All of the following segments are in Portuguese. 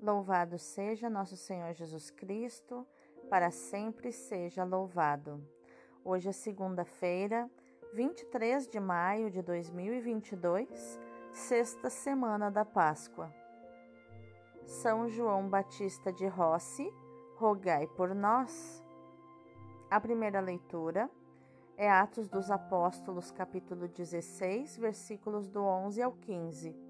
Louvado seja nosso Senhor Jesus Cristo, para sempre seja louvado. Hoje é segunda-feira, 23 de maio de 2022, sexta semana da Páscoa. São João Batista de Rossi, rogai por nós. A primeira leitura é Atos dos Apóstolos, capítulo 16, versículos do 11 ao 15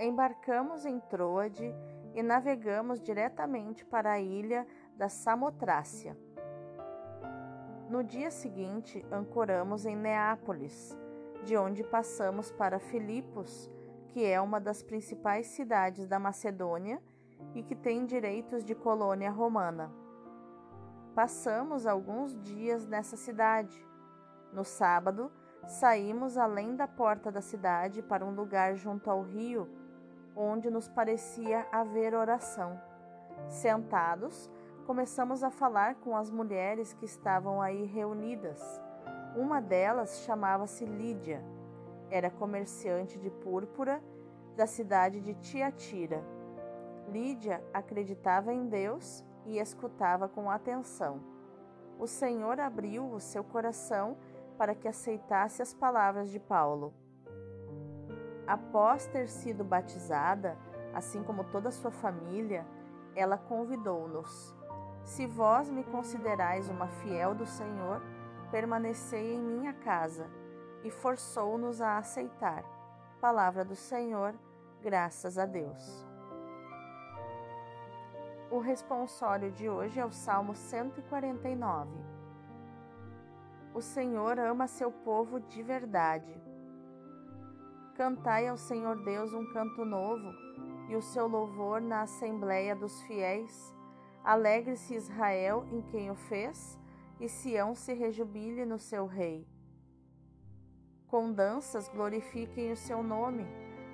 embarcamos em Troade e navegamos diretamente para a ilha da Samotrácia. No dia seguinte, ancoramos em Neápolis, de onde passamos para Filipos, que é uma das principais cidades da Macedônia e que tem direitos de colônia romana. Passamos alguns dias nessa cidade. No sábado, saímos além da porta da cidade para um lugar junto ao rio onde nos parecia haver oração. Sentados, começamos a falar com as mulheres que estavam aí reunidas. Uma delas chamava-se Lídia. Era comerciante de púrpura da cidade de Tiatira. Lídia acreditava em Deus e escutava com atenção. O Senhor abriu o seu coração para que aceitasse as palavras de Paulo. Após ter sido batizada, assim como toda sua família, ela convidou-nos: Se vós me considerais uma fiel do Senhor, permanecei em minha casa. E forçou-nos a aceitar. Palavra do Senhor, graças a Deus. O responsório de hoje é o Salmo 149. O Senhor ama seu povo de verdade. Cantai ao Senhor Deus um canto novo e o seu louvor na assembléia dos fiéis. Alegre-se Israel em quem o fez, e Sião se rejubile no seu rei. Com danças glorifiquem o seu nome,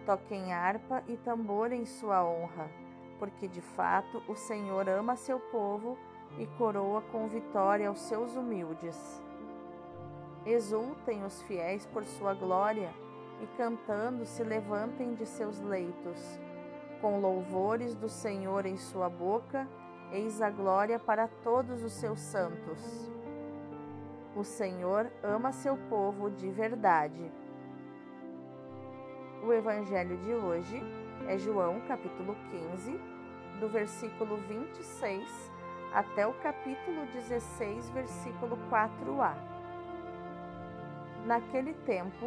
toquem harpa e tambor em sua honra, porque de fato o Senhor ama seu povo e coroa com vitória os seus humildes. Exultem os fiéis por sua glória e cantando se levantem de seus leitos. Com louvores do Senhor em sua boca, eis a glória para todos os seus santos. O Senhor ama seu povo de verdade. O evangelho de hoje é João, capítulo 15, do versículo 26 até o capítulo 16, versículo 4a. Naquele tempo,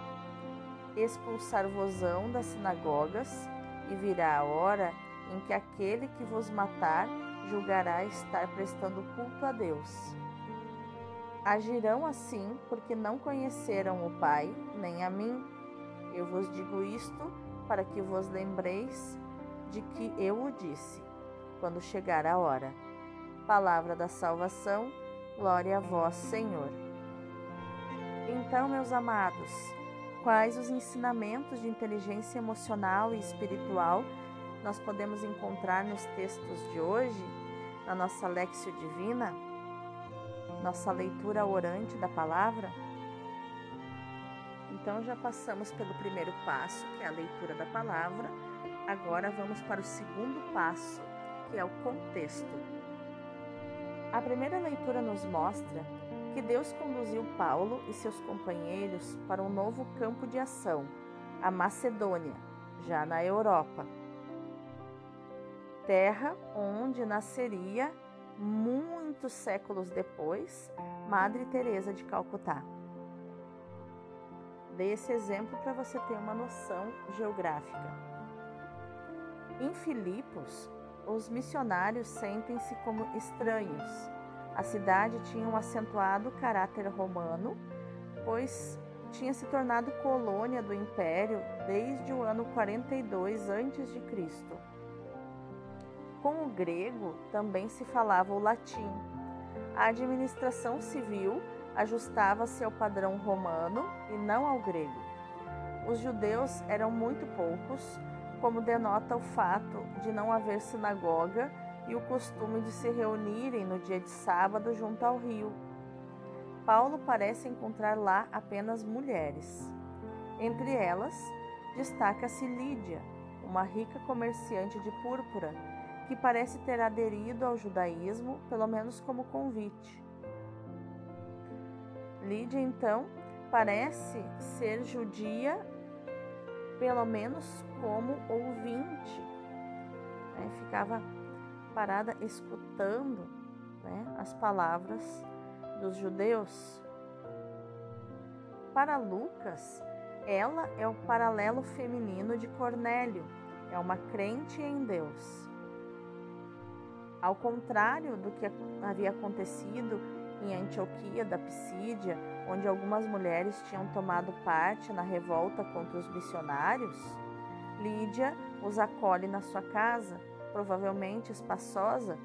expulsar-vosão das sinagogas, e virá a hora em que aquele que vos matar julgará estar prestando culto a Deus. Agirão assim porque não conheceram o Pai, nem a mim. Eu vos digo isto para que vos lembreis de que eu o disse, quando chegar a hora. Palavra da salvação, glória a vós, Senhor. Então, meus amados, quais os ensinamentos de inteligência emocional e espiritual nós podemos encontrar nos textos de hoje, na nossa Lexio Divina, nossa leitura orante da palavra? Então já passamos pelo primeiro passo, que é a leitura da palavra. Agora vamos para o segundo passo, que é o contexto. A primeira leitura nos mostra que Deus conduziu Paulo e seus companheiros para um novo campo de ação, a Macedônia, já na Europa. Terra onde nasceria, muitos séculos depois, Madre Teresa de Calcutá. Dei esse exemplo para você ter uma noção geográfica. Em Filipos, os missionários sentem-se como estranhos a cidade tinha um acentuado caráter romano, pois tinha se tornado colônia do império desde o ano 42 a.C. Com o grego também se falava o latim. A administração civil ajustava-se ao padrão romano e não ao grego. Os judeus eram muito poucos, como denota o fato de não haver sinagoga e o costume de se reunirem no dia de sábado junto ao rio. Paulo parece encontrar lá apenas mulheres. Entre elas, destaca-se Lídia, uma rica comerciante de púrpura que parece ter aderido ao judaísmo, pelo menos como convite. Lídia, então, parece ser judia, pelo menos como ouvinte. Né? Ficava parada escutando né, as palavras dos judeus. Para Lucas, ela é o paralelo feminino de Cornélio, é uma crente em Deus. Ao contrário do que havia acontecido em Antioquia da Pisídia, onde algumas mulheres tinham tomado parte na revolta contra os missionários, Lídia os acolhe na sua casa, provavelmente espaçosa,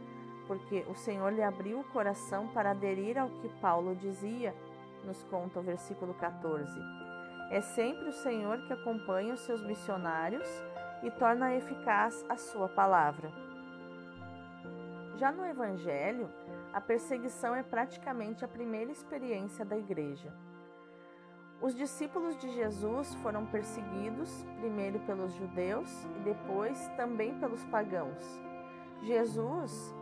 porque o Senhor lhe abriu o coração para aderir ao que Paulo dizia, nos conta o versículo 14. É sempre o Senhor que acompanha os seus missionários e torna eficaz a sua palavra. Já no Evangelho, a perseguição é praticamente a primeira experiência da igreja. Os discípulos de Jesus foram perseguidos primeiro pelos judeus e depois também pelos pagãos. Jesus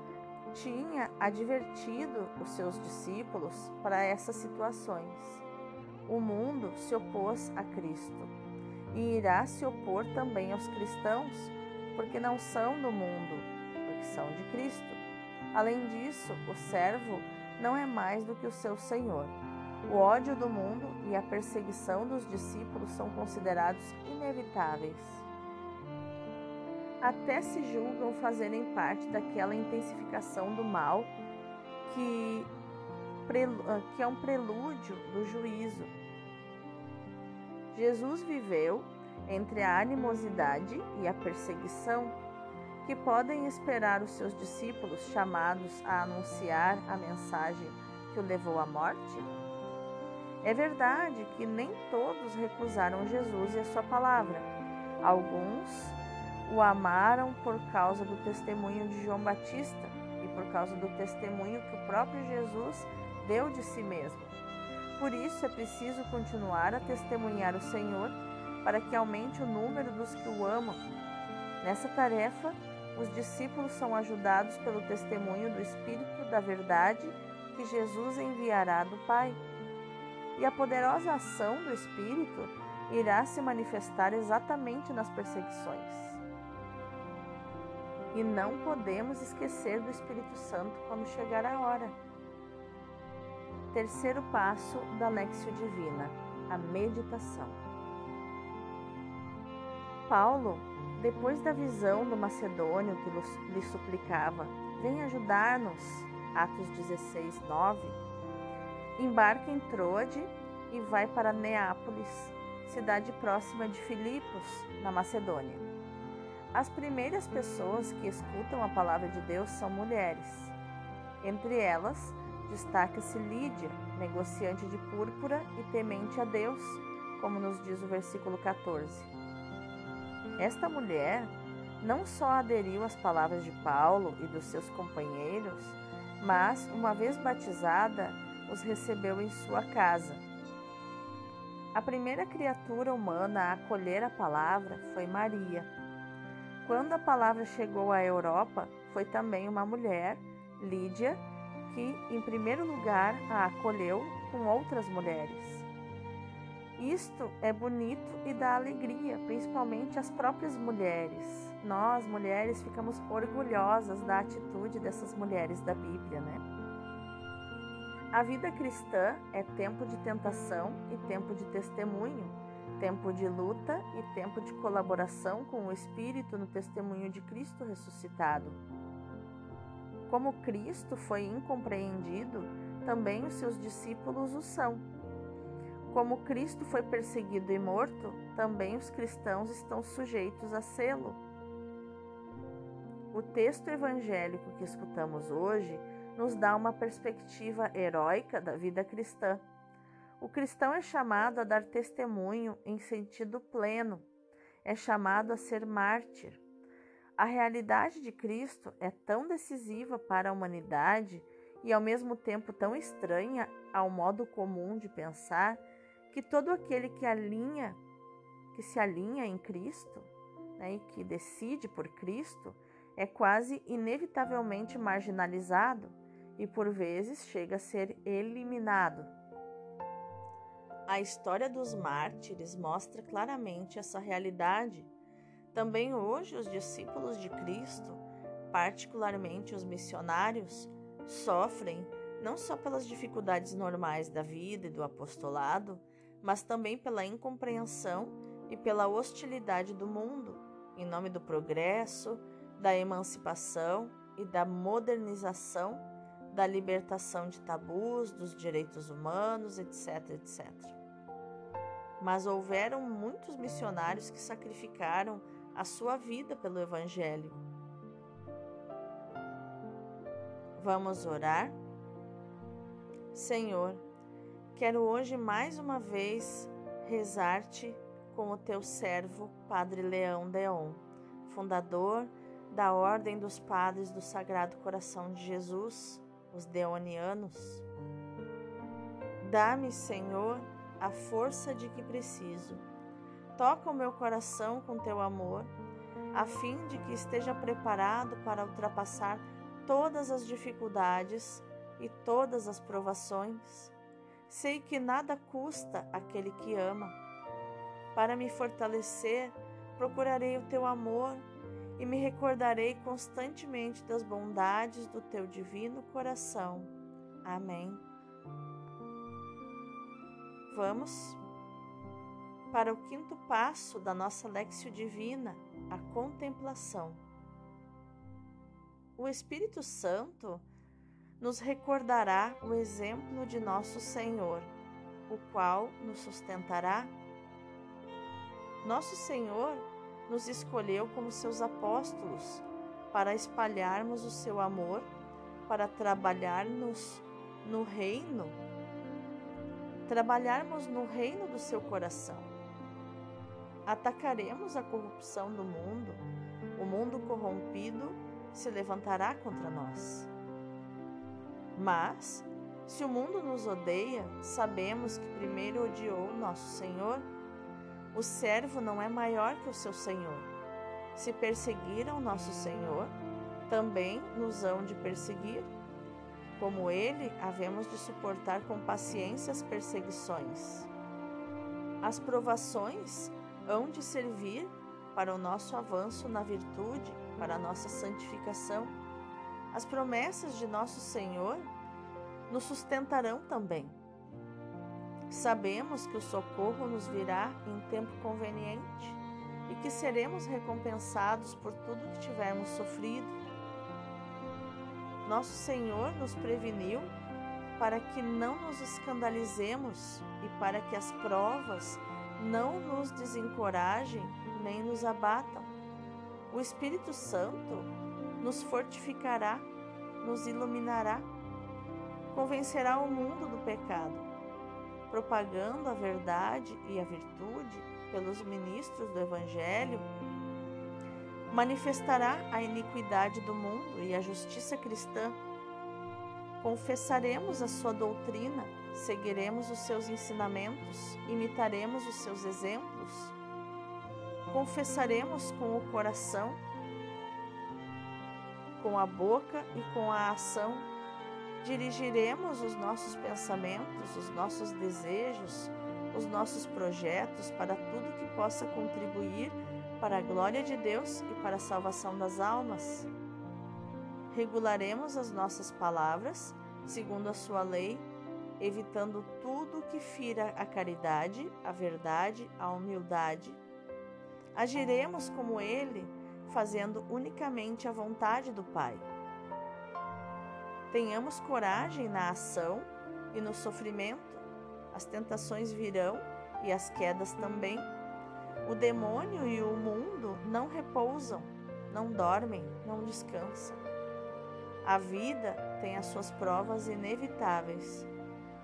tinha advertido os seus discípulos para essas situações. O mundo se opôs a Cristo e irá se opor também aos cristãos, porque não são do mundo, porque são de Cristo. Além disso, o servo não é mais do que o seu senhor. O ódio do mundo e a perseguição dos discípulos são considerados inevitáveis. Até se julgam fazerem parte daquela intensificação do mal que, ah, que é um prelúdio do juízo. Jesus viveu entre a animosidade e a perseguição que podem esperar os seus discípulos chamados a anunciar a mensagem que o levou à morte? É verdade que nem todos recusaram Jesus e a sua palavra. Alguns o amaram por causa do testemunho de João Batista e por causa do testemunho que o próprio Jesus deu de si mesmo. Por isso é preciso continuar a testemunhar o Senhor para que aumente o número dos que o amam. Nessa tarefa, os discípulos são ajudados pelo testemunho do Espírito da Verdade que Jesus enviará do Pai e a poderosa ação do Espírito irá se manifestar exatamente nas perseguições. E não podemos esquecer do Espírito Santo quando chegar a hora. Terceiro passo da Lexio Divina, a meditação. Paulo, depois da visão do macedônio que lhe suplicava, vem ajudar-nos, Atos 16, 9, embarca em Troade e vai para Neápolis, cidade próxima de Filipos, na Macedônia. As primeiras pessoas que escutam a palavra de Deus são mulheres. Entre elas, destaca-se Lídia, negociante de púrpura e temente a Deus, como nos diz o versículo 14. Esta mulher não só aderiu às palavras de Paulo e dos seus companheiros, mas, uma vez batizada, os recebeu em sua casa. A primeira criatura humana a acolher a palavra foi Maria. Quando a palavra chegou à Europa, foi também uma mulher, Lídia, que, em primeiro lugar, a acolheu com outras mulheres. Isto é bonito e dá alegria, principalmente às próprias mulheres. Nós, mulheres, ficamos orgulhosas da atitude dessas mulheres da Bíblia, né? A vida cristã é tempo de tentação e tempo de testemunho, tempo de luta e tempo de colaboração com o Espírito no testemunho de Cristo ressuscitado. Como Cristo foi incompreendido, também os seus discípulos o são. Como Cristo foi perseguido e morto, também os cristãos estão sujeitos a sê-lo. O texto evangélico que escutamos hoje nos dá uma perspectiva heróica da vida cristã. O cristão é chamado a dar testemunho em sentido pleno, é chamado a ser mártir. A realidade de Cristo é tão decisiva para a humanidade e ao mesmo tempo tão estranha ao modo comum de pensar que todo aquele que alinha, que se alinha em Cristo, né, e que decide por Cristo, é quase inevitavelmente marginalizado e por vezes chega a ser eliminado. A história dos mártires mostra claramente essa realidade. Também hoje, os discípulos de Cristo, particularmente os missionários, sofrem não só pelas dificuldades normais da vida e do apostolado, mas também pela incompreensão e pela hostilidade do mundo, em nome do progresso, da emancipação e da modernização, da libertação de tabus, dos direitos humanos, etc, etc. Mas houveram muitos missionários que sacrificaram a sua vida pelo Evangelho. Vamos orar? Senhor, quero hoje mais uma vez rezar-te com o teu servo, Padre Leão Deon, fundador da Ordem dos Padres do Sagrado Coração de Jesus, os Deonianos. Dá-me, Senhor, a força de que preciso. Toca o meu coração com teu amor, a fim de que esteja preparado para ultrapassar todas as dificuldades e todas as provações. Sei que nada custa aquele que ama. Para me fortalecer, procurarei o teu amor e me recordarei constantemente das bondades do teu divino coração. Amém. Vamos para o quinto passo da nossa Lexio Divina, a contemplação. O Espírito Santo nos recordará o exemplo de nosso Senhor, o qual nos sustentará. Nosso Senhor nos escolheu como seus apóstolos para espalharmos o seu amor, para trabalharmos no reino, trabalharmos no reino do seu coração. Atacaremos a corrupção do mundo, o mundo corrompido se levantará contra nós. Mas, se o mundo nos odeia, sabemos que primeiro odiou nosso Senhor o servo não é maior que o seu senhor. Se perseguiram nosso Senhor, também nos hão de perseguir. Como ele, havemos de suportar com paciência as perseguições. As provações hão de servir para o nosso avanço na virtude, para a nossa santificação. As promessas de nosso Senhor nos sustentarão também. Sabemos que o socorro nos virá em tempo conveniente e que seremos recompensados por tudo que tivermos sofrido. Nosso Senhor nos preveniu para que não nos escandalizemos e para que as provas não nos desencorajem nem nos abatam. O Espírito Santo nos fortificará, nos iluminará, convencerá o mundo do pecado propagando a verdade e a virtude pelos ministros do Evangelho, manifestará a iniquidade do mundo e a justiça cristã. Confessaremos a sua doutrina, seguiremos os seus ensinamentos, imitaremos os seus exemplos. Confessaremos com o coração, com a boca e com a ação dirigiremos os nossos pensamentos, os nossos desejos, os nossos projetos para tudo que possa contribuir para a glória de Deus e para a salvação das almas. Regularemos as nossas palavras segundo a sua lei, evitando tudo que fira a caridade, a verdade, a humildade. Agiremos como ele, fazendo unicamente a vontade do Pai. Tenhamos coragem na ação e no sofrimento. As tentações virão e as quedas também. O demônio e o mundo não repousam, não dormem, não descansam. A vida tem as suas provas inevitáveis.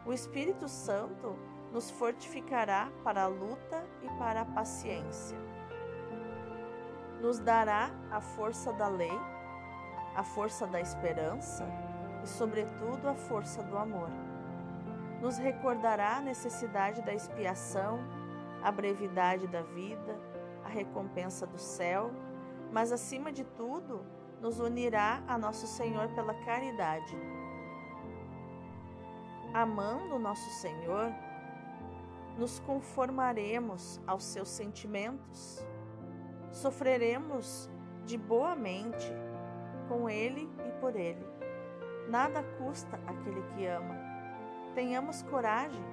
O Espírito Santo nos fortificará para a luta e para a paciência. Nos dará a força da lei, a força da esperança e, sobretudo, a força do amor. Nos recordará a necessidade da expiação, a brevidade da vida, a recompensa do céu, mas, acima de tudo, nos unirá a nosso Senhor pela caridade. Amando nosso Senhor, nos conformaremos aos seus sentimentos, sofreremos de boa mente com Ele e por Ele. Nada custa aquele que ama. Tenhamos coragem.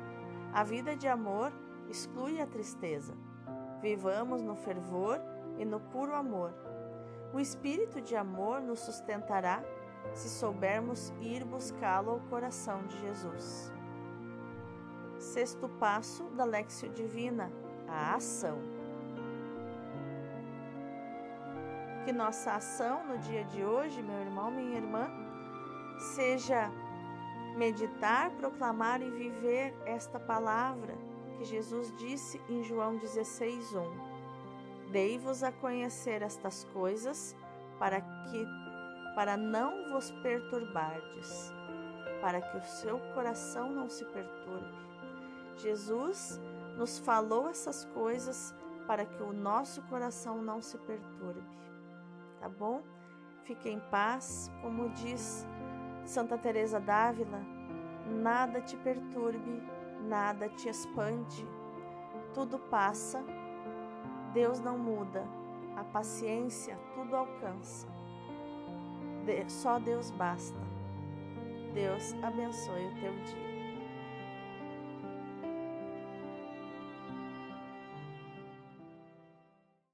A vida de amor exclui a tristeza. Vivamos no fervor e no puro amor. O espírito de amor nos sustentará se soubermos ir buscá-lo ao coração de Jesus. Sexto passo da Lexio Divina: a ação. Que nossa ação no dia de hoje, meu irmão, minha irmã, seja meditar, proclamar e viver esta palavra que Jesus disse em João 16:1. Dei-vos a conhecer estas coisas para que para não vos perturbardes, para que o seu coração não se perturbe. Jesus nos falou essas coisas para que o nosso coração não se perturbe. Tá bom? Fique em paz, como diz Santa Teresa d'Ávila, nada te perturbe, nada te espante. Tudo passa, Deus não muda, a paciência tudo alcança. Só Deus basta. Deus abençoe o teu dia.